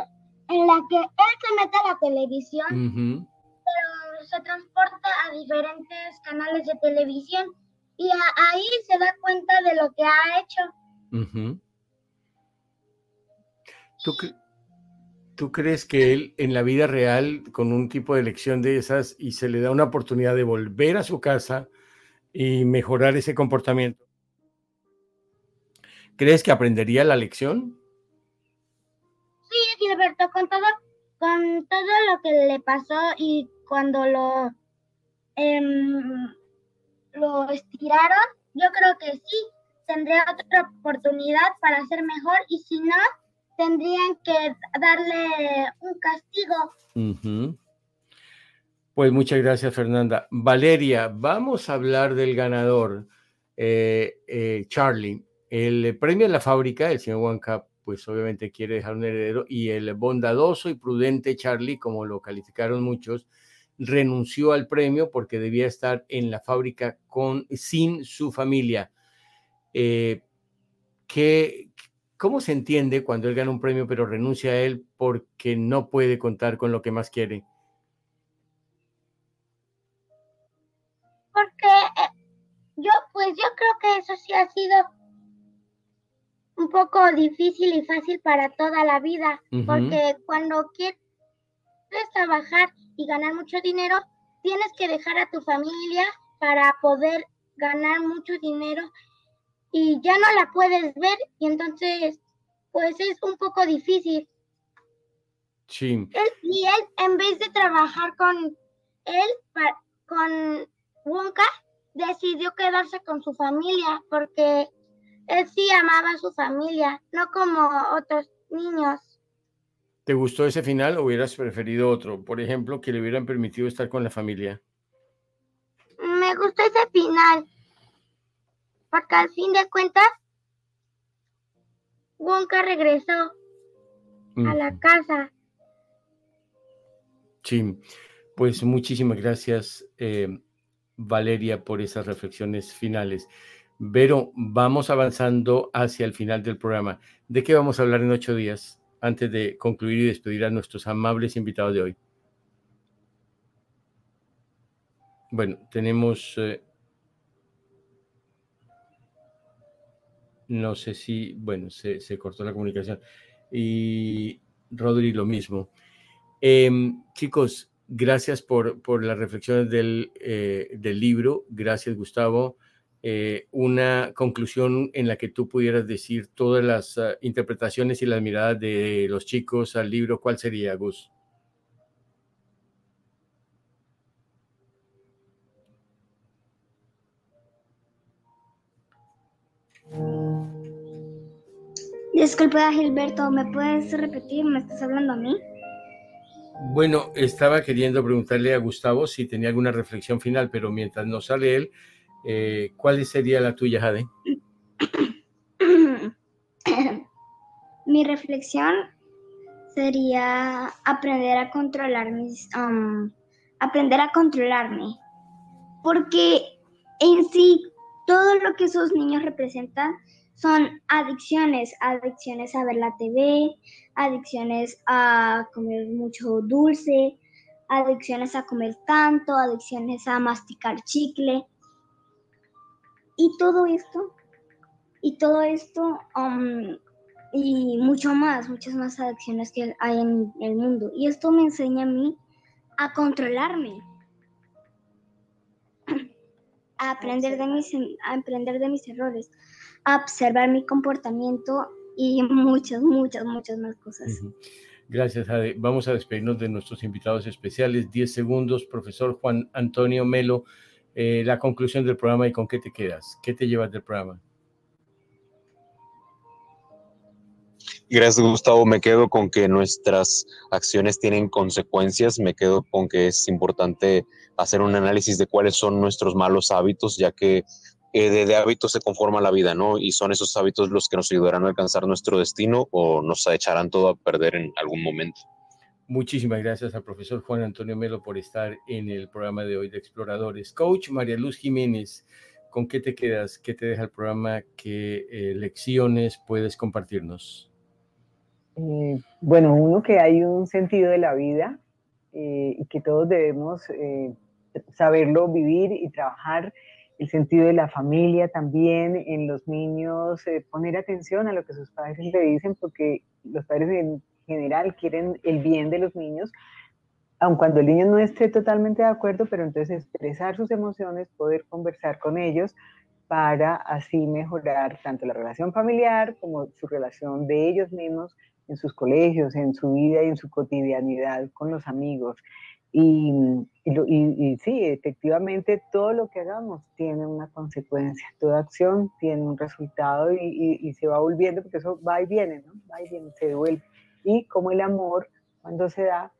en la que él se mete a la televisión, pero se transporta a diferentes canales de televisión y ahí se da cuenta de lo que ha hecho. ¿Tú, ¿Tú crees que él en la vida real, con un tipo de elección de esas, y se le da una oportunidad de volver a su casa y mejorar ese comportamiento, crees que aprendería la lección? Sí, Gilberto, con todo, con todo lo que le pasó y cuando lo, em, lo estiraron, yo creo que sí, tendría otra oportunidad para ser mejor y si no, tendrían que darle un castigo. Pues muchas gracias, Fernanda. Valeria, vamos a hablar del ganador, eh, eh, Charlie. El premio de la fábrica, el señor Wanka, pues obviamente quiere dejar un heredero, y el bondadoso y prudente Charlie, como lo calificaron muchos, renunció al premio porque debía estar en la fábrica con, sin su familia. Eh, ¿qué, ¿Cómo se entiende cuando él gana un premio pero renuncia a él porque no puede contar con lo que más quiere? Porque eh, yo, pues, yo creo que eso sí ha sido poco difícil y fácil para toda la vida, porque cuando quieres trabajar y ganar mucho dinero, tienes que dejar a tu familia para poder ganar mucho dinero y ya no la puedes ver y entonces pues es un poco difícil. Sí. y él en vez de trabajar con él, con Wonka, decidió quedarse con su familia porque él sí amaba a su familia, no como otros niños. ¿Te gustó ese final o hubieras preferido otro? Por ejemplo, que le hubieran permitido estar con la familia. Me gustó ese final. Porque al fin de cuentas, Wonka regresó a la casa. Sí, pues muchísimas gracias, eh, Valeria, por esas reflexiones finales. Vero, vamos avanzando hacia el final del programa. ¿De qué vamos a hablar en ocho días? antes de concluir y despedir a nuestros amables invitados de hoy? Bueno, tenemos... Eh, no sé si, bueno, se, cortó la comunicación. Y Rodri, lo mismo. Em, chicos, gracias por, por las reflexiones del, eh, del libro. Gracias, Gustavo. Eh, una conclusión en la que tú pudieras decir todas las ah, interpretaciones y las miradas de los chicos al libro, ¿cuál sería, Gus? Disculpa, Gilberto, ¿me puedes repetir? ¿Me estás hablando a mí? Bueno, estaba queriendo preguntarle a Gustavo si tenía alguna reflexión final, pero mientras no sale él, eh, ¿Cuál sería la tuya, Jade? [clears throat] Mi reflexión sería aprender a controlar mis, um, aprender a controlarme, porque en sí todo lo que esos niños representan son adicciones, adicciones a ver la TV, adicciones a comer mucho dulce, adicciones a comer tanto, adicciones a masticar chicle. Y todo esto, y todo esto, um, y mucho más, muchas más adicciones que hay en el mundo. Y esto me enseña a mí a controlarme, a aprender de mis, a aprender de mis errores, a observar mi comportamiento y muchas, muchas, muchas más cosas. Gracias, Ade. Vamos a despedirnos de nuestros invitados especiales. Diez segundos, profesor Juan Antonio Melo. Eh, la conclusión del programa y con qué te quedas. ¿Qué te llevas del programa? Gracias, Gustavo. Me quedo con que nuestras acciones tienen consecuencias. Me quedo con que es importante hacer un análisis de cuáles son nuestros malos hábitos, ya que eh, de, hábitos se conforma la vida, ¿no? Y son esos hábitos los que nos ayudarán a alcanzar nuestro destino o nos echarán todo a perder en algún momento. Muchísimas gracias al profesor Juan Antonio Melo por estar en el programa de hoy de Exploradores. Coach María Luz Jiménez, ¿con qué te quedas? ¿Qué te deja el programa? ¿Qué eh, lecciones puedes compartirnos? Eh, bueno, uno que hay un sentido de la vida eh, y que todos debemos saberlo vivir y trabajar. El sentido de la familia también, en los niños, poner atención a lo que sus padres le dicen, porque los padres general quieren el bien de los niños, aun cuando el niño no esté totalmente de acuerdo, pero entonces expresar sus emociones, poder conversar con ellos para así mejorar tanto la relación familiar como su relación de ellos mismos en sus colegios, en su vida y en su cotidianidad con los amigos. Y, sí, efectivamente todo lo que hagamos tiene una consecuencia, toda acción tiene un resultado y, y, se va volviendo, porque eso va y viene, ¿no? Va y viene, se devuelve y como el amor, cuando se da,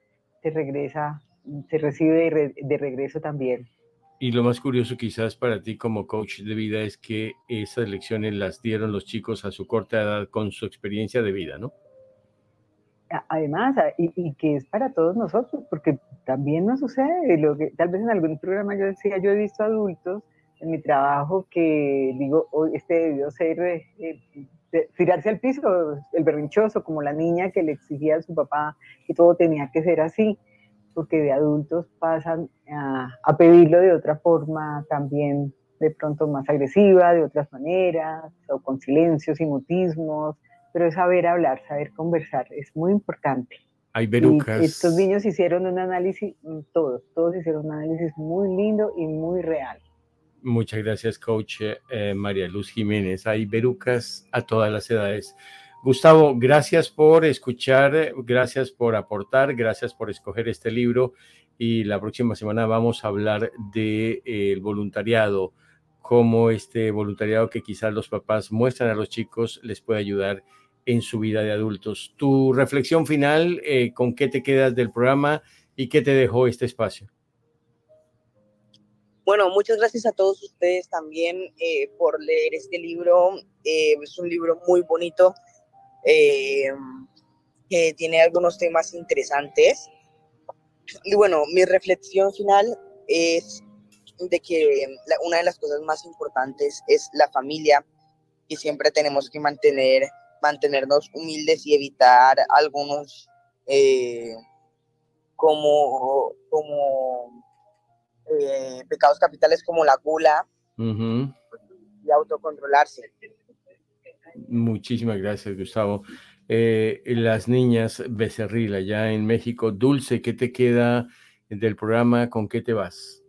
se regresa, se recibe de, regreso también. Y lo más curioso quizás para ti como coach de vida es que esas lecciones las dieron los chicos a su corta edad con su experiencia de vida, ¿no? Además, y, que es para todos nosotros, porque también nos sucede, lo que tal vez en algún programa yo decía, yo he visto adultos en mi trabajo que digo, hoy este debió ser eh, tirarse al piso, el berrinchoso, como la niña que le exigía a su papá que todo tenía que ser así, porque de adultos pasan a, pedirlo de otra forma también de pronto más agresiva, de otras maneras, o con silencios y mutismos, pero es saber hablar, saber conversar, es muy importante. Hay verucas. estos niños hicieron un análisis, todos, todos hicieron un análisis muy lindo y muy real. Muchas gracias, coach eh, María Luz Jiménez. Hay verucas a todas las edades. Gustavo, gracias por escuchar, gracias por aportar, gracias por escoger este libro y la próxima semana vamos a hablar del de, eh, voluntariado, cómo este voluntariado que quizás los papás muestran a los chicos les puede ayudar en su vida de adultos. Tu reflexión final, eh, ¿con qué te quedas del programa y qué te dejó este espacio? Bueno, muchas gracias a todos ustedes también eh, por leer este libro. es un libro muy bonito eh, que tiene algunos temas interesantes. Y bueno, mi reflexión final es de que una de las cosas más importantes es la familia, y siempre tenemos que mantener, mantenernos humildes y evitar algunos eh, como, como eh, pecados capitales como la gula y autocontrolarse. Muchísimas gracias, Gustavo. Eh, las niñas Becerril, allá en México. Dulce, ¿qué te queda del programa? ¿Con qué te vas?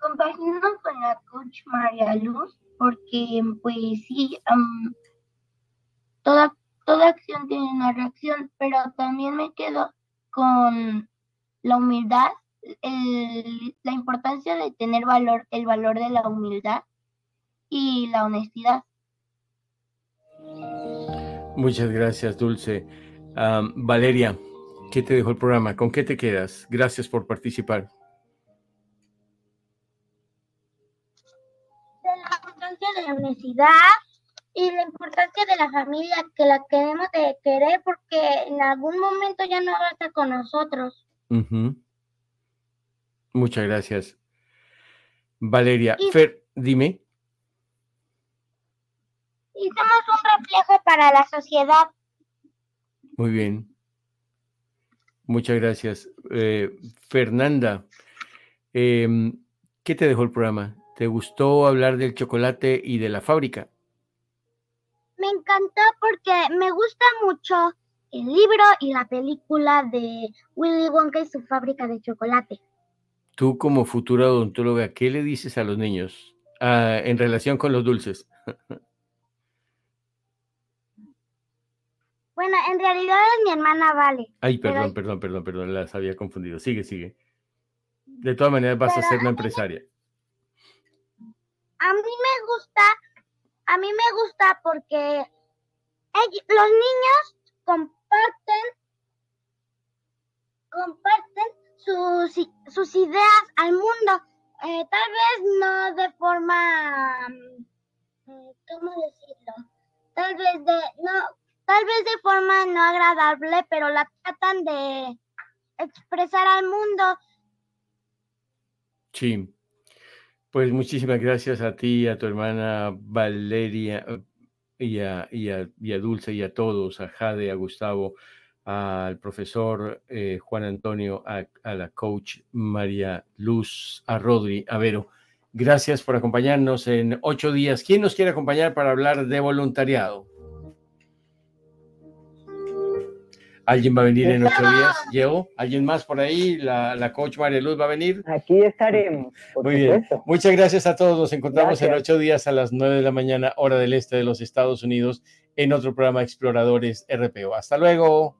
Compagino con la coach María Luz, porque pues sí, toda, toda acción tiene una reacción, pero también me quedo con la humildad la importancia de tener valor, el valor de la humildad y la honestidad. Muchas gracias, Dulce. Valeria, ¿qué te dejó el programa? ¿Con qué te quedas? Gracias por participar. De la importancia de la honestidad y la importancia de la familia, que la queremos de querer porque en algún momento ya no va a estar con nosotros. Muchas gracias. Valeria, Fer, dime. Y somos un reflejo para la sociedad. Muy bien. Muchas gracias. Eh, Fernanda, em, ¿qué te dejó el programa? ¿Te gustó hablar del chocolate y de la fábrica? Me encantó porque me gusta mucho el libro y la película de Willy Wonka y su fábrica de chocolate. Tú como futura odontóloga, ¿qué le dices a los niños ah, en relación con los dulces? [laughs] Bueno, en realidad es mi hermana Vale. Ay, perdón, perdón, perdón, perdón, las había confundido. Sigue, sigue. De todas maneras vas a ser una empresaria. A mí me gusta, a mí me gusta porque los niños comparten, comparten sus, sus ideas al mundo. Eh, tal vez no de forma, mm, ¿cómo decirlo? Tal vez de, no, tal vez de forma no agradable, pero la tratan de expresar al mundo. Sí. Pues muchísimas gracias a ti, a tu hermana Valeria y a, y a, y a Dulce y a todos, a Jade, a Gustavo al profesor eh, Juan Antonio, a, la coach María Luz, a Rodri, a Vero. Gracias por acompañarnos en ocho días. ¿Quién nos quiere acompañar para hablar de voluntariado? ¿Alguien va a venir en ocho días? ¿Llego? ¿Alguien más por ahí? ¿La, coach María Luz va a venir? Aquí estaremos. Muy bien. Muchas gracias a todos. Nos encontramos en ocho días a las nueve de la mañana, hora del este de los Estados Unidos, en otro programa Exploradores RPO. Hasta luego.